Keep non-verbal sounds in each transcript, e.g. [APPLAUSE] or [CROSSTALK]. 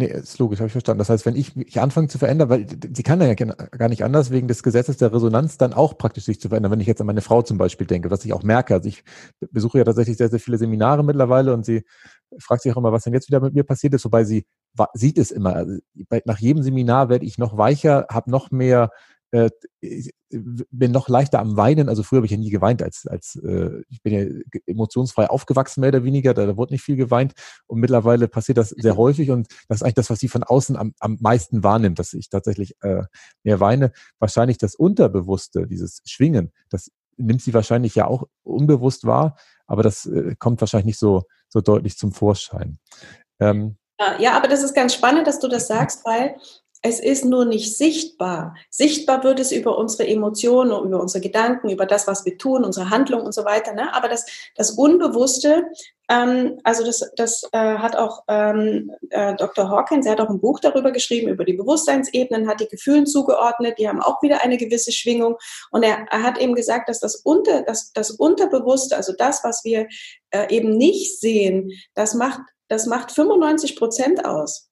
Nee, ist logisch, habe ich verstanden. Das heißt, wenn ich mich anfange zu verändern, weil sie kann ja gar nicht anders, wegen des Gesetzes der Resonanz dann auch praktisch sich zu verändern. Wenn ich jetzt an meine Frau zum Beispiel denke, was ich auch merke. Also ich besuche ja tatsächlich sehr, sehr viele Seminare mittlerweile und sie fragt sich auch immer, was denn jetzt wieder mit mir passiert ist, wobei sie sieht es immer. Also nach jedem Seminar werde ich noch weicher, habe noch mehr äh, bin noch leichter am Weinen. Also früher habe ich ja nie geweint, als, als äh, ich bin ja emotionsfrei aufgewachsen, mehr oder weniger. Da, da wurde nicht viel geweint. Und mittlerweile passiert das sehr häufig. Und das ist eigentlich das, was sie von außen am, am meisten wahrnimmt, dass ich tatsächlich äh, mehr weine. Wahrscheinlich das Unterbewusste, dieses Schwingen, das nimmt sie wahrscheinlich ja auch unbewusst wahr, aber das äh, kommt wahrscheinlich nicht so, so deutlich zum Vorschein. Ähm, ja, aber das ist ganz spannend, dass du das sagst, weil es ist nur nicht sichtbar. Sichtbar wird es über unsere Emotionen, über unsere Gedanken, über das, was wir tun, unsere Handlung und so weiter. Ne? Aber das, das Unbewusste, ähm, also das, das äh, hat auch ähm, äh, Dr. Hawkins, er hat auch ein Buch darüber geschrieben, über die Bewusstseinsebenen, hat die Gefühlen zugeordnet, die haben auch wieder eine gewisse Schwingung. Und er, er hat eben gesagt, dass das, Unter, das, das Unterbewusste, also das, was wir äh, eben nicht sehen, das macht, das macht 95 Prozent aus.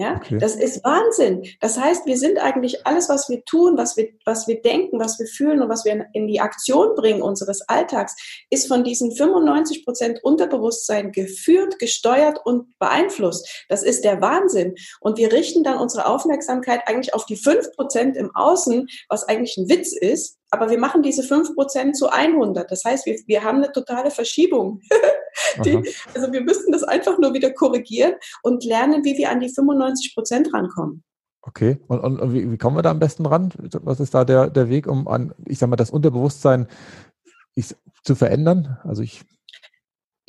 Ja, okay. das ist Wahnsinn. Das heißt, wir sind eigentlich alles, was wir tun, was wir, was wir denken, was wir fühlen und was wir in die Aktion bringen unseres Alltags, ist von diesen 95 Prozent Unterbewusstsein geführt, gesteuert und beeinflusst. Das ist der Wahnsinn. Und wir richten dann unsere Aufmerksamkeit eigentlich auf die 5 Prozent im Außen, was eigentlich ein Witz ist, aber wir machen diese 5% zu 100. Das heißt, wir, wir haben eine totale Verschiebung. [LAUGHS] die, also wir müssten das einfach nur wieder korrigieren und lernen, wie wir an die 95% rankommen. Okay, und, und, und wie, wie, kommen wir da am besten ran? Was ist da der, der Weg, um an, ich sag mal, das Unterbewusstsein ich, zu verändern? Also ich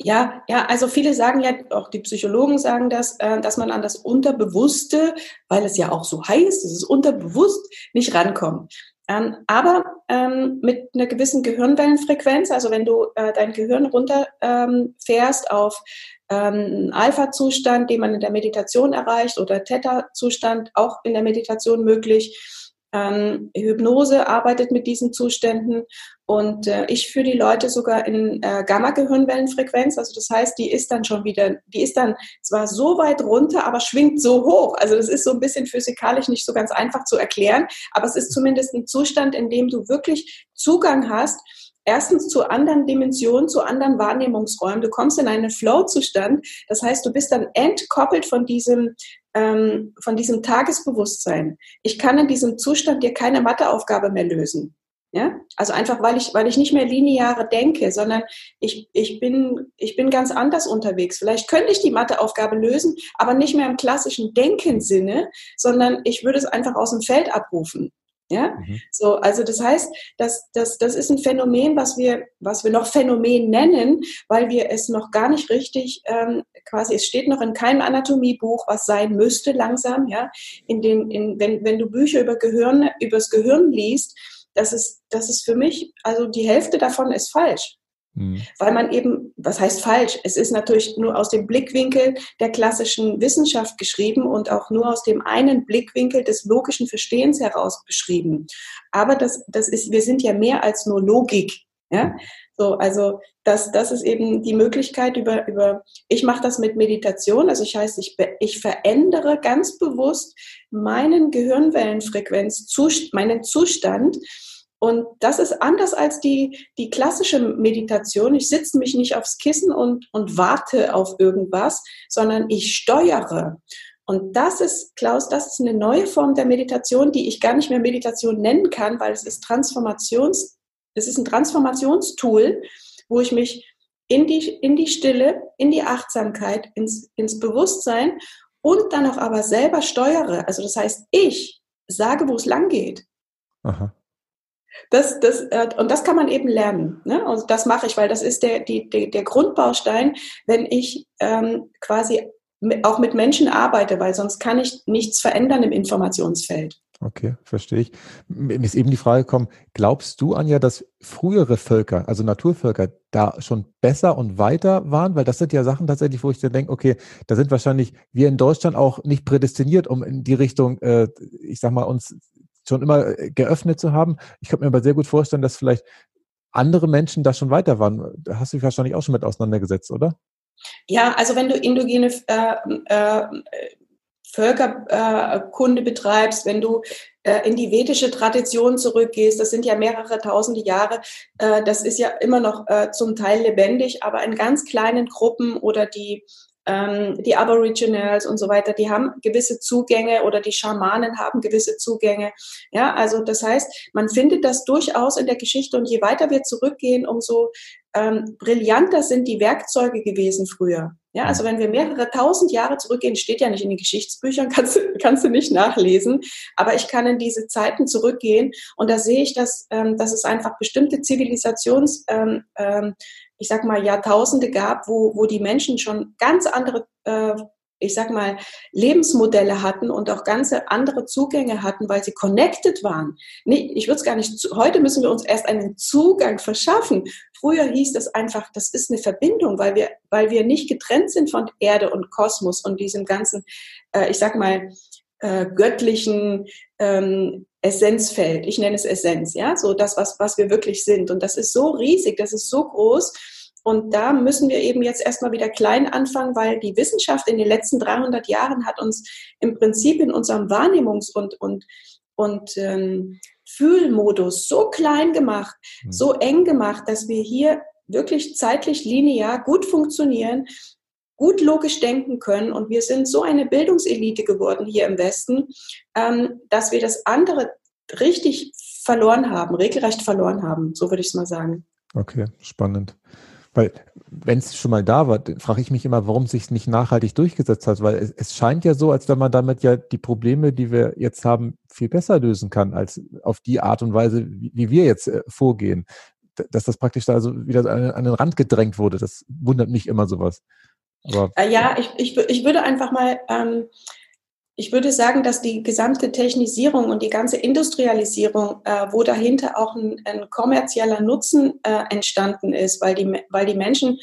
ja, ja, also viele sagen ja, auch die Psychologen sagen das, äh, dass man an das Unterbewusste, weil es ja auch so heißt, es ist unterbewusst, nicht rankommt. Ähm, aber ähm, mit einer gewissen Gehirnwellenfrequenz, also wenn du äh, dein Gehirn runterfährst ähm, auf ähm, Alpha-Zustand, den man in der Meditation erreicht, oder Theta-Zustand, auch in der Meditation möglich, ähm, Hypnose arbeitet mit diesen Zuständen und äh, ich führe die Leute sogar in äh, Gamma-Gehirnwellenfrequenz. Also das heißt, die ist dann schon wieder, die ist dann zwar so weit runter, aber schwingt so hoch. Also das ist so ein bisschen physikalisch nicht so ganz einfach zu erklären, aber es ist zumindest ein Zustand, in dem du wirklich Zugang hast erstens zu anderen Dimensionen, zu anderen Wahrnehmungsräumen. Du kommst in einen Flow-Zustand. Das heißt, du bist dann entkoppelt von diesem ähm, von diesem Tagesbewusstsein. Ich kann in diesem Zustand dir keine Matheaufgabe mehr lösen. Ja, also einfach, weil ich, weil ich nicht mehr lineare denke, sondern ich, ich bin, ich bin ganz anders unterwegs. Vielleicht könnte ich die Matheaufgabe lösen, aber nicht mehr im klassischen Denkensinne, sondern ich würde es einfach aus dem Feld abrufen. Ja, mhm. so, also das heißt, das, das, das ist ein Phänomen, was wir, was wir noch Phänomen nennen, weil wir es noch gar nicht richtig, ähm, quasi, es steht noch in keinem Anatomiebuch, was sein müsste langsam, ja, in den, in, wenn, wenn du Bücher über Gehirn, übers Gehirn liest, das ist, das ist für mich, also die Hälfte davon ist falsch. Mhm. Weil man eben, was heißt falsch? Es ist natürlich nur aus dem Blickwinkel der klassischen Wissenschaft geschrieben und auch nur aus dem einen Blickwinkel des logischen Verstehens heraus beschrieben. Aber das, das ist, wir sind ja mehr als nur Logik. Ja? So, also das, das ist eben die Möglichkeit über, über ich mache das mit Meditation, also ich heißt, ich, ich verändere ganz bewusst meinen Gehirnwellenfrequenz, meinen Zustand und das ist anders als die, die klassische Meditation. Ich sitze mich nicht aufs Kissen und, und warte auf irgendwas, sondern ich steuere. Und das ist, Klaus, das ist eine neue Form der Meditation, die ich gar nicht mehr Meditation nennen kann, weil es ist Transformations, es ist ein Transformationstool, wo ich mich in die, in die Stille, in die Achtsamkeit, ins, ins Bewusstsein und dann auch aber selber steuere. Also das heißt, ich sage, wo es lang geht. Aha. Das, das, äh, und das kann man eben lernen. Ne? Und das mache ich, weil das ist der, die, der, der Grundbaustein, wenn ich ähm, quasi auch mit Menschen arbeite, weil sonst kann ich nichts verändern im Informationsfeld. Okay, verstehe ich. Mir ist eben die Frage gekommen, glaubst du, Anja, dass frühere Völker, also Naturvölker, da schon besser und weiter waren? Weil das sind ja Sachen tatsächlich, wo ich dann denke, okay, da sind wahrscheinlich wir in Deutschland auch nicht prädestiniert, um in die Richtung, äh, ich sag mal, uns schon immer äh, geöffnet zu haben. Ich könnte mir aber sehr gut vorstellen, dass vielleicht andere Menschen da schon weiter waren. Da hast du dich wahrscheinlich auch schon mit auseinandergesetzt, oder? Ja, also wenn du indogene äh, äh, Völkerkunde betreibst, wenn du äh, in die vedische Tradition zurückgehst, das sind ja mehrere tausende Jahre, äh, das ist ja immer noch äh, zum Teil lebendig, aber in ganz kleinen Gruppen oder die ähm, die Aboriginals und so weiter, die haben gewisse Zugänge oder die Schamanen haben gewisse Zugänge. Ja, also das heißt, man findet das durchaus in der Geschichte und je weiter wir zurückgehen, umso ähm, brillanter sind die Werkzeuge gewesen früher. Ja, also wenn wir mehrere tausend Jahre zurückgehen, steht ja nicht in den Geschichtsbüchern, [LAUGHS] kannst, kannst du nicht nachlesen, aber ich kann in diese Zeiten zurückgehen und da sehe ich, dass, ähm, dass es einfach bestimmte Zivilisations, ähm, ähm, ich sag mal, Jahrtausende gab, wo, wo die Menschen schon ganz andere äh, ich sag mal, Lebensmodelle hatten und auch ganz andere Zugänge hatten, weil sie connected waren. Nee, ich würde es gar nicht, heute müssen wir uns erst einen Zugang verschaffen. Früher hieß das einfach, das ist eine Verbindung, weil wir, weil wir nicht getrennt sind von Erde und Kosmos und diesem ganzen, äh, ich sag mal, äh, göttlichen ähm, Essenzfeld. Ich nenne es Essenz, ja, so das, was, was wir wirklich sind. Und das ist so riesig, das ist so groß. Und da müssen wir eben jetzt erstmal wieder klein anfangen, weil die Wissenschaft in den letzten 300 Jahren hat uns im Prinzip in unserem Wahrnehmungs- und, und, und ähm, Fühlmodus so klein gemacht, mhm. so eng gemacht, dass wir hier wirklich zeitlich linear gut funktionieren, gut logisch denken können. Und wir sind so eine Bildungselite geworden hier im Westen, ähm, dass wir das andere richtig verloren haben, regelrecht verloren haben. So würde ich es mal sagen. Okay, spannend. Weil, wenn es schon mal da war, frage ich mich immer, warum sich nicht nachhaltig durchgesetzt hat, weil es, es, scheint ja so, als wenn man damit ja die Probleme, die wir jetzt haben, viel besser lösen kann, als auf die Art und Weise, wie, wie wir jetzt äh, vorgehen. Dass das praktisch da so wieder an, an, den Rand gedrängt wurde, das wundert mich immer sowas. Aber, äh, ja, ich, ich, ich würde einfach mal ähm, ich würde sagen, dass die gesamte Technisierung und die ganze Industrialisierung, äh, wo dahinter auch ein, ein kommerzieller Nutzen äh, entstanden ist, weil die, weil die Menschen,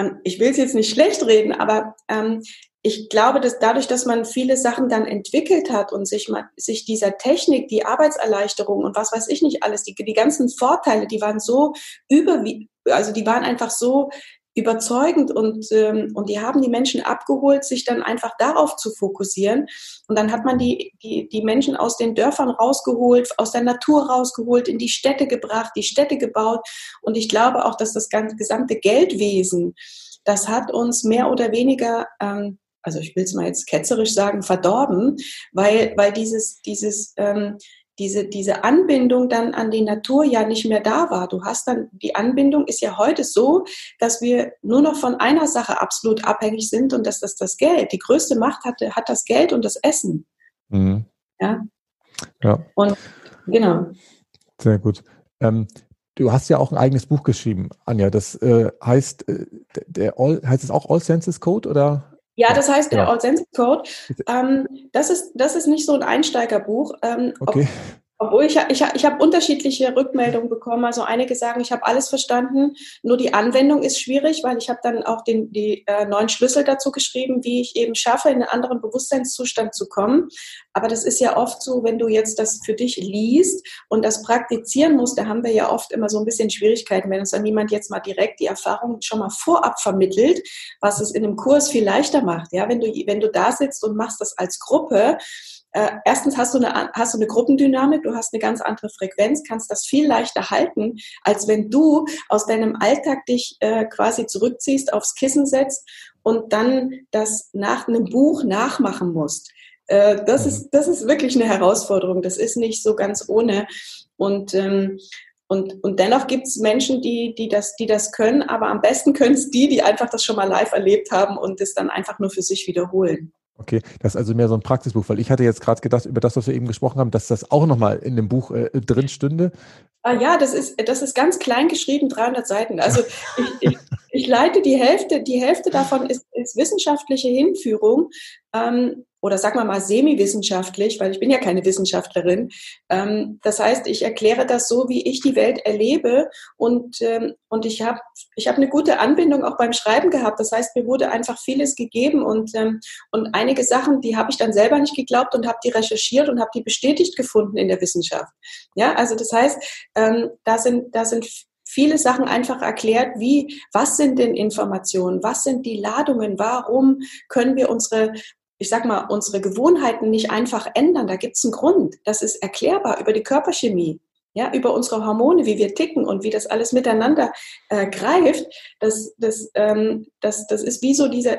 ähm, ich will es jetzt nicht schlecht reden, aber ähm, ich glaube, dass dadurch, dass man viele Sachen dann entwickelt hat und sich, sich dieser Technik, die Arbeitserleichterung und was weiß ich nicht alles, die, die ganzen Vorteile, die waren so über, also die waren einfach so überzeugend und, ähm, und die haben die Menschen abgeholt, sich dann einfach darauf zu fokussieren. Und dann hat man die, die, die Menschen aus den Dörfern rausgeholt, aus der Natur rausgeholt, in die Städte gebracht, die Städte gebaut. Und ich glaube auch, dass das ganze, gesamte Geldwesen, das hat uns mehr oder weniger, ähm, also ich will es mal jetzt ketzerisch sagen, verdorben, weil, weil dieses, dieses ähm, diese, diese Anbindung dann an die Natur ja nicht mehr da war. Du hast dann, die Anbindung ist ja heute so, dass wir nur noch von einer Sache absolut abhängig sind und das ist das Geld. Die größte Macht hat, hat das Geld und das Essen. Mhm. Ja. Ja. Und genau. Sehr gut. Ähm, du hast ja auch ein eigenes Buch geschrieben, Anja. Das äh, heißt, äh, der All, heißt es auch All Senses Code oder? Ja, das heißt der ja. Authentic Code. Ähm, das, ist, das ist nicht so ein Einsteigerbuch. Ähm, okay. Obwohl ich, ich, ich habe unterschiedliche Rückmeldungen bekommen. Also einige sagen, ich habe alles verstanden, nur die Anwendung ist schwierig, weil ich habe dann auch den, die äh, neuen Schlüssel dazu geschrieben, wie ich eben schaffe, in einen anderen Bewusstseinszustand zu kommen. Aber das ist ja oft so, wenn du jetzt das für dich liest und das praktizieren musst, da haben wir ja oft immer so ein bisschen Schwierigkeiten, wenn uns dann niemand jetzt mal direkt die Erfahrung schon mal vorab vermittelt, was es in einem Kurs viel leichter macht. Ja, wenn du, wenn du da sitzt und machst das als Gruppe, äh, erstens hast du, eine, hast du eine Gruppendynamik, du hast eine ganz andere Frequenz, kannst das viel leichter halten, als wenn du aus deinem Alltag dich äh, quasi zurückziehst, aufs Kissen setzt und dann das nach einem Buch nachmachen musst. Äh, das, mhm. ist, das ist wirklich eine Herausforderung. Das ist nicht so ganz ohne. Und ähm, und, und dennoch gibt es Menschen, die, die, das, die das können, aber am besten können es die, die einfach das schon mal live erlebt haben und es dann einfach nur für sich wiederholen. Okay, das ist also mehr so ein Praxisbuch, weil ich hatte jetzt gerade gedacht, über das, was wir eben gesprochen haben, dass das auch nochmal in dem Buch äh, drin stünde. Ah, ja, das ist, das ist ganz klein geschrieben, 300 Seiten. Also ich, ich, ich leite die Hälfte, die Hälfte davon ist, ist wissenschaftliche Hinführung. Ähm, oder sag mal mal semi-wissenschaftlich, weil ich bin ja keine Wissenschaftlerin. Ähm, das heißt, ich erkläre das so, wie ich die Welt erlebe und, ähm, und ich habe ich hab eine gute Anbindung auch beim Schreiben gehabt. Das heißt, mir wurde einfach vieles gegeben und, ähm, und einige Sachen, die habe ich dann selber nicht geglaubt und habe die recherchiert und habe die bestätigt gefunden in der Wissenschaft. Ja, also das heißt, ähm, da sind, da sind viele Sachen einfach erklärt, wie, was sind denn Informationen, was sind die Ladungen, warum können wir unsere, ich sag mal, unsere Gewohnheiten nicht einfach ändern. Da gibt es einen Grund. Das ist erklärbar über die Körperchemie. Ja, über unsere Hormone, wie wir ticken und wie das alles miteinander äh, greift, das, das, ähm, das, das ist wie so dieser,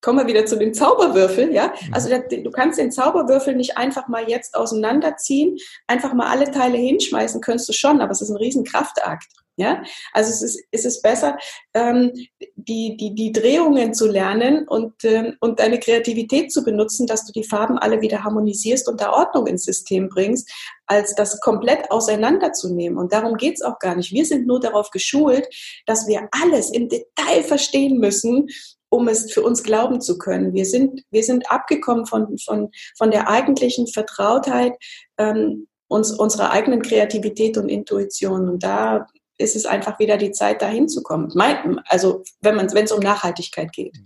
kommen wir wieder zu den Zauberwürfeln, ja. Mhm. Also du kannst den Zauberwürfel nicht einfach mal jetzt auseinanderziehen, einfach mal alle Teile hinschmeißen, könntest du schon, aber es ist ein Riesenkraftakt. Ja, also es ist, es ist besser, ähm, die, die, die Drehungen zu lernen und, ähm, und deine Kreativität zu benutzen, dass du die Farben alle wieder harmonisierst und da Ordnung ins System bringst, als das komplett auseinanderzunehmen. Und darum geht's auch gar nicht. Wir sind nur darauf geschult, dass wir alles im Detail verstehen müssen, um es für uns glauben zu können. Wir sind, wir sind abgekommen von, von, von der eigentlichen Vertrautheit, ähm, uns, unserer eigenen Kreativität und Intuition. Und da ist es einfach wieder die Zeit, dahin zu kommen. Also wenn es um Nachhaltigkeit geht.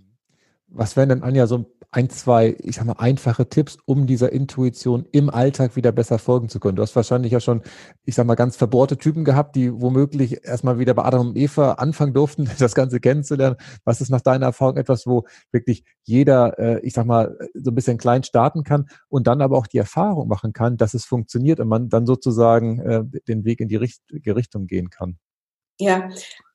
Was wären denn, Anja, so ein, zwei, ich sag mal, einfache Tipps, um dieser Intuition im Alltag wieder besser folgen zu können? Du hast wahrscheinlich ja schon, ich sag mal, ganz verbohrte Typen gehabt, die womöglich erstmal wieder bei Adam und Eva anfangen durften, [LAUGHS] das Ganze kennenzulernen. Was ist nach deiner Erfahrung etwas, wo wirklich jeder, äh, ich sag mal, so ein bisschen klein starten kann und dann aber auch die Erfahrung machen kann, dass es funktioniert und man dann sozusagen äh, den Weg in die richtige Richtung gehen kann? Ja,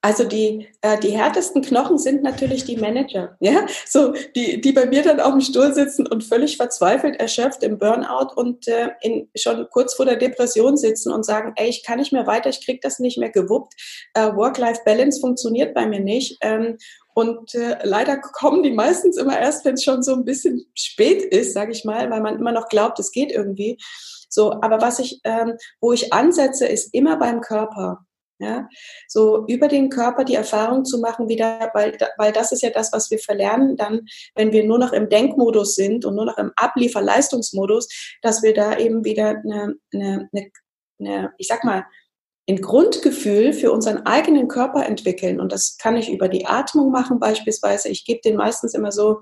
also die, äh, die härtesten Knochen sind natürlich die Manager, ja, so die, die bei mir dann auf dem Stuhl sitzen und völlig verzweifelt, erschöpft im Burnout und äh, in, schon kurz vor der Depression sitzen und sagen, ey, ich kann nicht mehr weiter, ich krieg das nicht mehr gewuppt, äh, Work-Life-Balance funktioniert bei mir nicht ähm, und äh, leider kommen die meistens immer erst, wenn es schon so ein bisschen spät ist, sage ich mal, weil man immer noch glaubt, es geht irgendwie. So, aber was ich, ähm, wo ich ansetze, ist immer beim Körper. Ja, so über den Körper die Erfahrung zu machen, wieder, weil, weil das ist ja das, was wir verlernen, dann, wenn wir nur noch im Denkmodus sind und nur noch im Ablieferleistungsmodus, dass wir da eben wieder eine, eine, eine, eine ich sag mal, ein Grundgefühl für unseren eigenen Körper entwickeln. Und das kann ich über die Atmung machen beispielsweise. Ich gebe den meistens immer so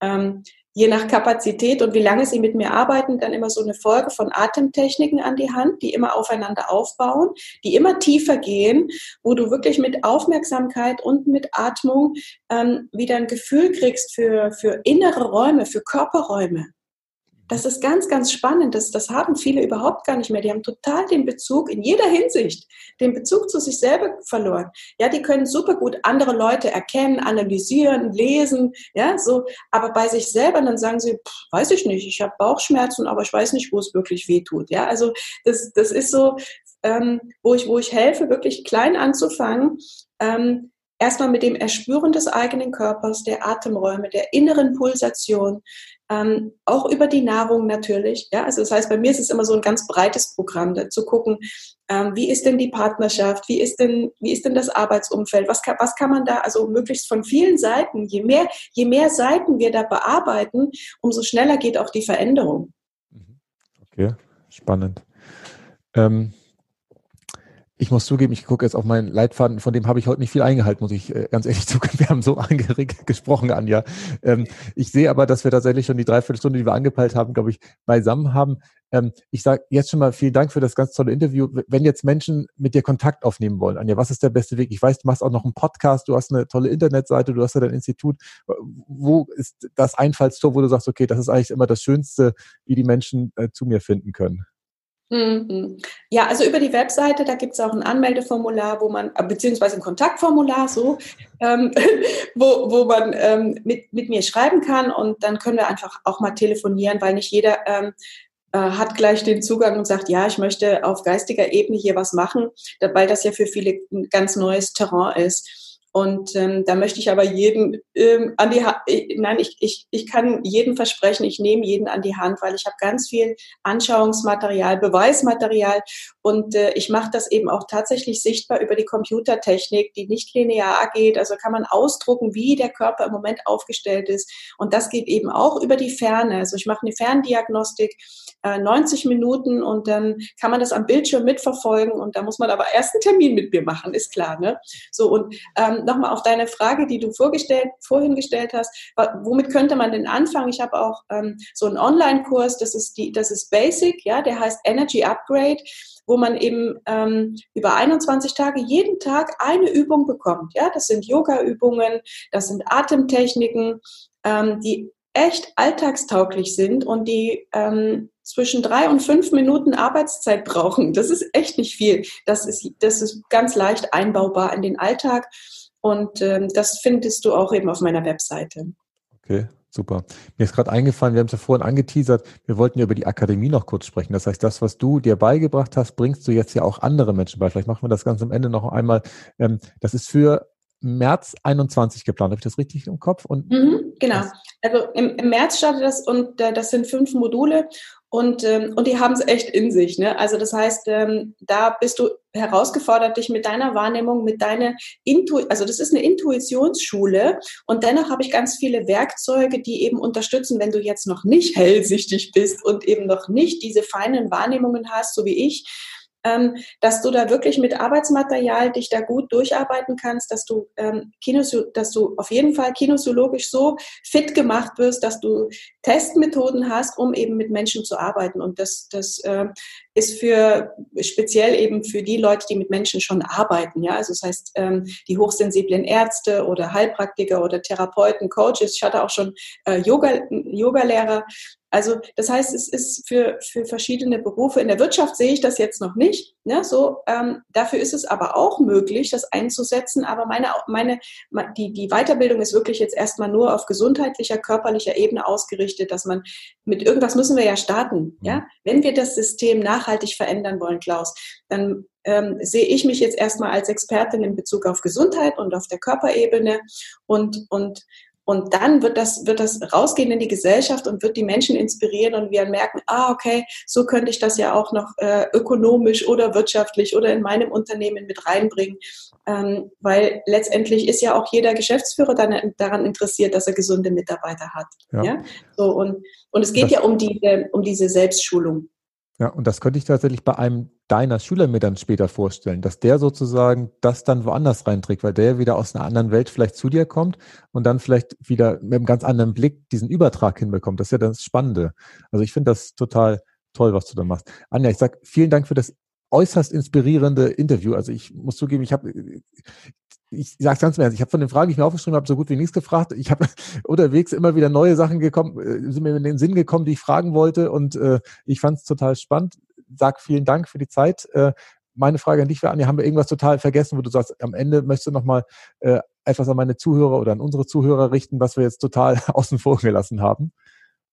ähm, je nach Kapazität und wie lange sie mit mir arbeiten, dann immer so eine Folge von Atemtechniken an die Hand, die immer aufeinander aufbauen, die immer tiefer gehen, wo du wirklich mit Aufmerksamkeit und mit Atmung ähm, wieder ein Gefühl kriegst für, für innere Räume, für Körperräume. Das ist ganz, ganz spannend. Das, das haben viele überhaupt gar nicht mehr. Die haben total den Bezug in jeder Hinsicht, den Bezug zu sich selber verloren. Ja, die können super gut andere Leute erkennen, analysieren, lesen, ja, so. Aber bei sich selber, dann sagen sie, pff, weiß ich nicht, ich habe Bauchschmerzen, aber ich weiß nicht, wo es wirklich weh tut. Ja, also das, das ist so, ähm, wo ich, wo ich helfe, wirklich klein anzufangen. Ähm, erstmal mit dem Erspüren des eigenen Körpers, der Atemräume, der inneren Pulsation, ähm, auch über die Nahrung natürlich. Ja, also das heißt, bei mir ist es immer so ein ganz breites Programm, da zu gucken, ähm, wie ist denn die Partnerschaft, wie ist denn, wie ist denn das Arbeitsumfeld, was kann, was kann man da, also möglichst von vielen Seiten, je mehr, je mehr Seiten wir da bearbeiten, umso schneller geht auch die Veränderung. Mhm. Okay, spannend. Ähm, ich muss zugeben, ich gucke jetzt auf meinen Leitfaden, von dem habe ich heute nicht viel eingehalten, muss ich äh, ganz ehrlich [LAUGHS] zugeben. Wir haben so angeregt [LAUGHS] gesprochen, Anja. Ähm, ich sehe aber, dass wir tatsächlich schon die Dreiviertelstunde, die wir angepeilt haben, glaube ich, beisammen haben. Ähm, ich sage jetzt schon mal vielen Dank für das ganz tolle Interview. Wenn jetzt Menschen mit dir Kontakt aufnehmen wollen, Anja, was ist der beste Weg? Ich weiß, du machst auch noch einen Podcast, du hast eine tolle Internetseite, du hast ja dein Institut. Wo ist das Einfallstor, wo du sagst, okay, das ist eigentlich immer das Schönste, wie die Menschen äh, zu mir finden können? Mhm. Ja, also über die Webseite, da gibt es auch ein Anmeldeformular, wo man, äh, beziehungsweise ein Kontaktformular, so, [LAUGHS] ähm, wo, wo man ähm, mit, mit mir schreiben kann und dann können wir einfach auch mal telefonieren, weil nicht jeder ähm, äh, hat gleich den Zugang und sagt, ja, ich möchte auf geistiger Ebene hier was machen, weil das ja für viele ein ganz neues Terrain ist. Und ähm, da möchte ich aber jeden ähm, an die Hand, nein, ich, ich, ich kann jedem versprechen, ich nehme jeden an die Hand, weil ich habe ganz viel Anschauungsmaterial, Beweismaterial und äh, ich mache das eben auch tatsächlich sichtbar über die Computertechnik, die nicht linear geht. Also kann man ausdrucken, wie der Körper im Moment aufgestellt ist. Und das geht eben auch über die Ferne. Also ich mache eine Ferndiagnostik, äh, 90 Minuten und dann kann man das am Bildschirm mitverfolgen und da muss man aber erst einen Termin mit mir machen, ist klar. Ne? So und ähm, nochmal auf deine Frage, die du vorgestellt, vorhin gestellt hast, womit könnte man denn anfangen? Ich habe auch ähm, so einen Online-Kurs, das ist die, das ist Basic, ja, der heißt Energy Upgrade wo man eben ähm, über 21 Tage jeden Tag eine Übung bekommt. Ja, das sind Yoga-Übungen, das sind Atemtechniken, ähm, die echt alltagstauglich sind und die ähm, zwischen drei und fünf Minuten Arbeitszeit brauchen. Das ist echt nicht viel. Das ist, das ist ganz leicht einbaubar in den Alltag und ähm, das findest du auch eben auf meiner Webseite. Okay, super. Mir ist gerade eingefallen, wir haben es ja vorhin angeteasert, wir wollten ja über die Akademie noch kurz sprechen. Das heißt, das, was du dir beigebracht hast, bringst du jetzt ja auch andere Menschen bei. Vielleicht machen wir das ganz am Ende noch einmal. Ähm, das ist für März 21 geplant. Habe ich das richtig im Kopf? Und mhm, genau. Also im, im, März startet das und äh, das sind fünf Module und, ähm, und die haben es echt in sich. Ne? Also das heißt, ähm, da bist du herausgefordert, dich mit deiner Wahrnehmung, mit deiner Intu also das ist eine Intuitionsschule und dennoch habe ich ganz viele Werkzeuge, die eben unterstützen, wenn du jetzt noch nicht [LAUGHS] hellsichtig bist und eben noch nicht diese feinen Wahrnehmungen hast, so wie ich, dass du da wirklich mit Arbeitsmaterial dich da gut durcharbeiten kannst, dass du, ähm, dass du auf jeden Fall kinesiologisch so fit gemacht wirst, dass du Testmethoden hast, um eben mit Menschen zu arbeiten. Und das, das äh, ist für speziell eben für die Leute, die mit Menschen schon arbeiten. Ja, also das heißt, ähm, die hochsensiblen Ärzte oder Heilpraktiker oder Therapeuten, Coaches. Ich hatte auch schon äh, Yoga, Yoga-Lehrer, also das heißt, es ist für, für verschiedene Berufe in der Wirtschaft sehe ich das jetzt noch nicht. Ne? So, ähm, dafür ist es aber auch möglich, das einzusetzen. Aber meine, meine, die, die Weiterbildung ist wirklich jetzt erstmal nur auf gesundheitlicher, körperlicher Ebene ausgerichtet, dass man mit irgendwas müssen wir ja starten. Ja? Mhm. Wenn wir das System nachhaltig verändern wollen, Klaus, dann ähm, sehe ich mich jetzt erstmal als Expertin in Bezug auf Gesundheit und auf der Körperebene und, und und dann wird das, wird das rausgehen in die Gesellschaft und wird die Menschen inspirieren und wir merken, ah, okay, so könnte ich das ja auch noch äh, ökonomisch oder wirtschaftlich oder in meinem Unternehmen mit reinbringen. Ähm, weil letztendlich ist ja auch jeder Geschäftsführer dann, daran interessiert, dass er gesunde Mitarbeiter hat. Ja. ja? So, und, und es geht das, ja um diese, um diese Selbstschulung. Ja, und das könnte ich tatsächlich bei einem deiner Schüler mir dann später vorstellen, dass der sozusagen das dann woanders reinträgt, weil der wieder aus einer anderen Welt vielleicht zu dir kommt und dann vielleicht wieder mit einem ganz anderen Blick diesen Übertrag hinbekommt. Das ist ja das Spannende. Also ich finde das total toll, was du da machst. Anja, ich sag vielen Dank für das äußerst inspirierende Interview. Also ich muss zugeben, ich habe ich sage es ganz ehrlich, ich habe von den Fragen, die ich mir aufgeschrieben habe, so gut wie nichts gefragt. Ich habe [LAUGHS] unterwegs immer wieder neue Sachen gekommen, äh, sind mir in den Sinn gekommen, die ich fragen wollte und äh, ich fand es total spannend. Sag vielen Dank für die Zeit. Äh, meine Frage an dich wäre, Anja, haben wir irgendwas total vergessen, wo du sagst, am Ende möchtest du nochmal äh, etwas an meine Zuhörer oder an unsere Zuhörer richten, was wir jetzt total [LAUGHS] außen vor gelassen haben?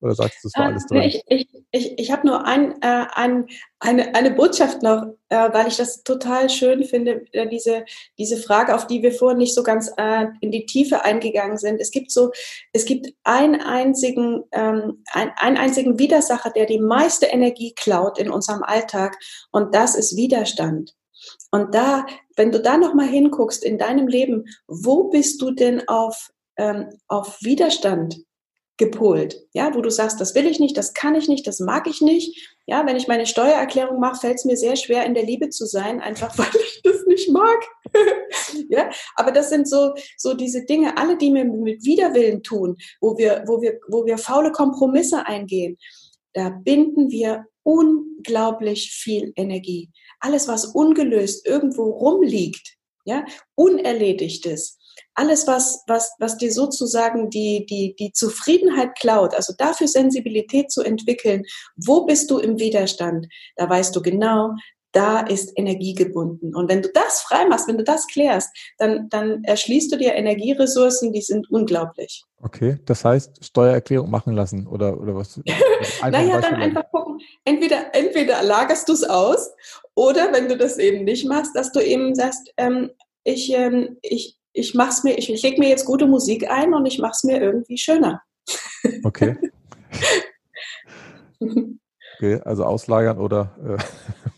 Oder sagst du, das war äh, alles drin? Ich, ich, ich, ich habe nur ein, äh, ein, eine, eine Botschaft noch, äh, weil ich das total schön finde, äh, diese, diese Frage, auf die wir vorhin nicht so ganz äh, in die Tiefe eingegangen sind. Es gibt so, es gibt einen einzigen, ähm, ein, einen einzigen Widersacher, der die meiste Energie klaut in unserem Alltag und das ist Widerstand. Und da, wenn du da nochmal hinguckst in deinem Leben, wo bist du denn auf, ähm, auf Widerstand gepolt, ja, wo du sagst, das will ich nicht, das kann ich nicht, das mag ich nicht. Ja, wenn ich meine Steuererklärung mache, fällt es mir sehr schwer, in der Liebe zu sein, einfach [LAUGHS] weil ich das nicht mag. [LAUGHS] ja, aber das sind so, so diese Dinge, alle, die wir mit Widerwillen tun, wo wir, wo wir, wo wir faule Kompromisse eingehen, da binden wir unglaublich viel Energie. Alles, was ungelöst irgendwo rumliegt, ja, unerledigtes, alles, was, was, was dir sozusagen die, die, die Zufriedenheit klaut, also dafür Sensibilität zu entwickeln, wo bist du im Widerstand? Da weißt du genau, da ist Energie gebunden. Und wenn du das freimachst, wenn du das klärst, dann, dann erschließt du dir Energieressourcen, die sind unglaublich. Okay, das heißt, Steuererklärung machen lassen oder, oder was? [LAUGHS] naja, dann einfach gucken. Entweder, entweder lagerst du es aus oder wenn du das eben nicht machst, dass du eben sagst, ähm, ich, ähm, ich, ich mach's mir, ich, ich lege mir jetzt gute Musik ein und ich mache es mir irgendwie schöner. Okay. [LAUGHS] okay, also auslagern oder äh,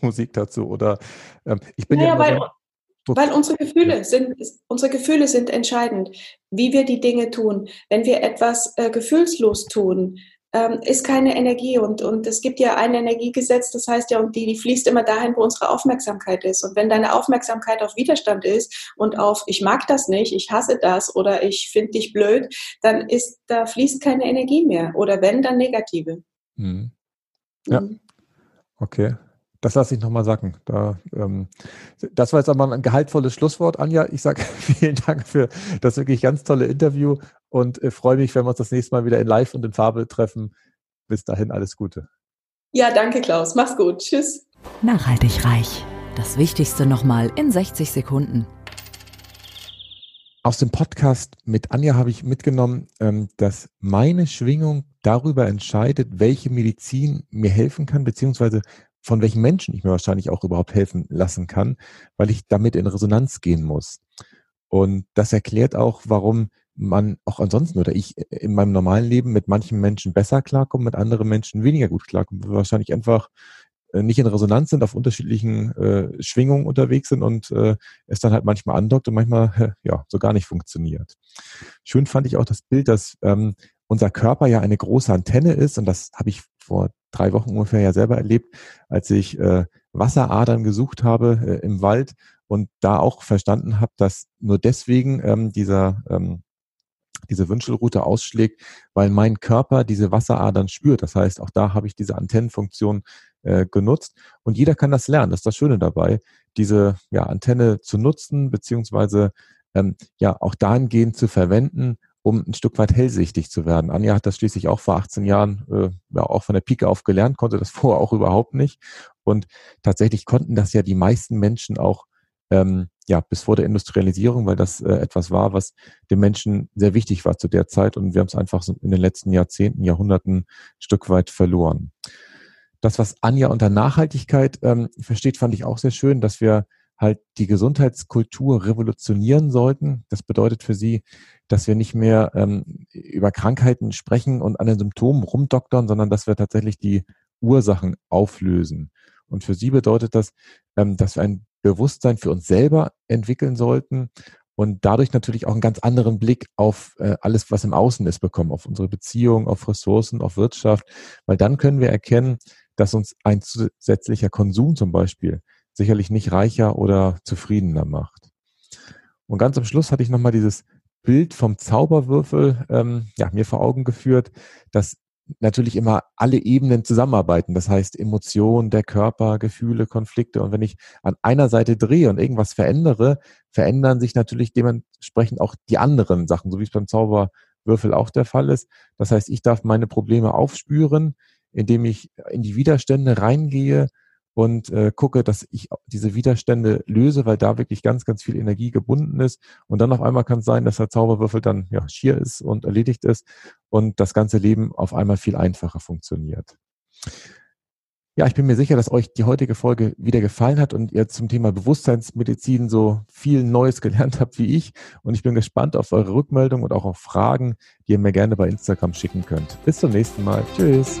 [LAUGHS] Musik dazu oder ähm, ich bin naja, ja weil, so, weil unsere Gefühle sind unsere Gefühle sind entscheidend, wie wir die Dinge tun. Wenn wir etwas äh, gefühlslos tun, ähm, ist keine Energie und, und es gibt ja ein Energiegesetz, das heißt ja, und die, die fließt immer dahin, wo unsere Aufmerksamkeit ist. Und wenn deine Aufmerksamkeit auf Widerstand ist und auf ich mag das nicht, ich hasse das oder ich finde dich blöd, dann ist, da fließt keine Energie mehr. Oder wenn, dann negative. Mhm. Ja. Mhm. Okay. Das lasse ich nochmal sagen. Da, ähm, das war jetzt aber ein gehaltvolles Schlusswort, Anja. Ich sage [LAUGHS] vielen Dank für das wirklich ganz tolle Interview und äh, freue mich, wenn wir uns das nächste Mal wieder in Live und in Farbe treffen. Bis dahin alles Gute. Ja, danke, Klaus. Mach's gut. Tschüss. Nachhaltig reich. Das Wichtigste nochmal in 60 Sekunden. Aus dem Podcast mit Anja habe ich mitgenommen, ähm, dass meine Schwingung darüber entscheidet, welche Medizin mir helfen kann, beziehungsweise von welchen Menschen ich mir wahrscheinlich auch überhaupt helfen lassen kann, weil ich damit in Resonanz gehen muss. Und das erklärt auch, warum man auch ansonsten oder ich in meinem normalen Leben mit manchen Menschen besser klarkomme, mit anderen Menschen weniger gut klarkomme. Wahrscheinlich einfach äh, nicht in Resonanz sind, auf unterschiedlichen äh, Schwingungen unterwegs sind und äh, es dann halt manchmal andockt und manchmal [LAUGHS] ja so gar nicht funktioniert. Schön fand ich auch das Bild, dass ähm, unser Körper ja eine große Antenne ist und das habe ich vor drei Wochen ungefähr ja selber erlebt, als ich äh, Wasseradern gesucht habe äh, im Wald und da auch verstanden habe, dass nur deswegen ähm, dieser ähm, diese Wünschelroute ausschlägt, weil mein Körper diese Wasseradern spürt. Das heißt, auch da habe ich diese Antennenfunktion äh, genutzt. Und jeder kann das lernen. Das ist das Schöne dabei, diese ja, Antenne zu nutzen, beziehungsweise ähm, ja auch dahingehend zu verwenden, um ein Stück weit hellsichtig zu werden. Anja hat das schließlich auch vor 18 Jahren äh, ja auch von der Pike auf gelernt, konnte das [LAUGHS] vorher auch überhaupt nicht. Und tatsächlich konnten das ja die meisten Menschen auch ähm, ja bis vor der Industrialisierung, weil das äh, etwas war, was den Menschen sehr wichtig war zu der Zeit. Und wir haben es einfach in den letzten Jahrzehnten, Jahrhunderten ein Stück weit verloren. Das, was Anja unter Nachhaltigkeit ähm, versteht, fand ich auch sehr schön, dass wir halt die Gesundheitskultur revolutionieren sollten. Das bedeutet für sie, dass wir nicht mehr ähm, über Krankheiten sprechen und an den Symptomen rumdoktern, sondern dass wir tatsächlich die Ursachen auflösen. Und für sie bedeutet das, ähm, dass wir ein Bewusstsein für uns selber entwickeln sollten und dadurch natürlich auch einen ganz anderen Blick auf äh, alles, was im Außen ist, bekommen, auf unsere Beziehung, auf Ressourcen, auf Wirtschaft, weil dann können wir erkennen, dass uns ein zusätzlicher Konsum zum Beispiel sicherlich nicht reicher oder zufriedener macht. Und ganz am Schluss hatte ich nochmal dieses Bild vom Zauberwürfel ähm, ja, mir vor Augen geführt, dass natürlich immer alle Ebenen zusammenarbeiten. Das heißt Emotionen, der Körper, Gefühle, Konflikte. Und wenn ich an einer Seite drehe und irgendwas verändere, verändern sich natürlich dementsprechend auch die anderen Sachen, so wie es beim Zauberwürfel auch der Fall ist. Das heißt, ich darf meine Probleme aufspüren, indem ich in die Widerstände reingehe und äh, gucke, dass ich diese Widerstände löse, weil da wirklich ganz, ganz viel Energie gebunden ist. Und dann auf einmal kann es sein, dass der Zauberwürfel dann ja schier ist und erledigt ist und das ganze Leben auf einmal viel einfacher funktioniert. Ja, ich bin mir sicher, dass euch die heutige Folge wieder gefallen hat und ihr zum Thema Bewusstseinsmedizin so viel Neues gelernt habt wie ich. Und ich bin gespannt auf eure Rückmeldung und auch auf Fragen, die ihr mir gerne bei Instagram schicken könnt. Bis zum nächsten Mal. Tschüss.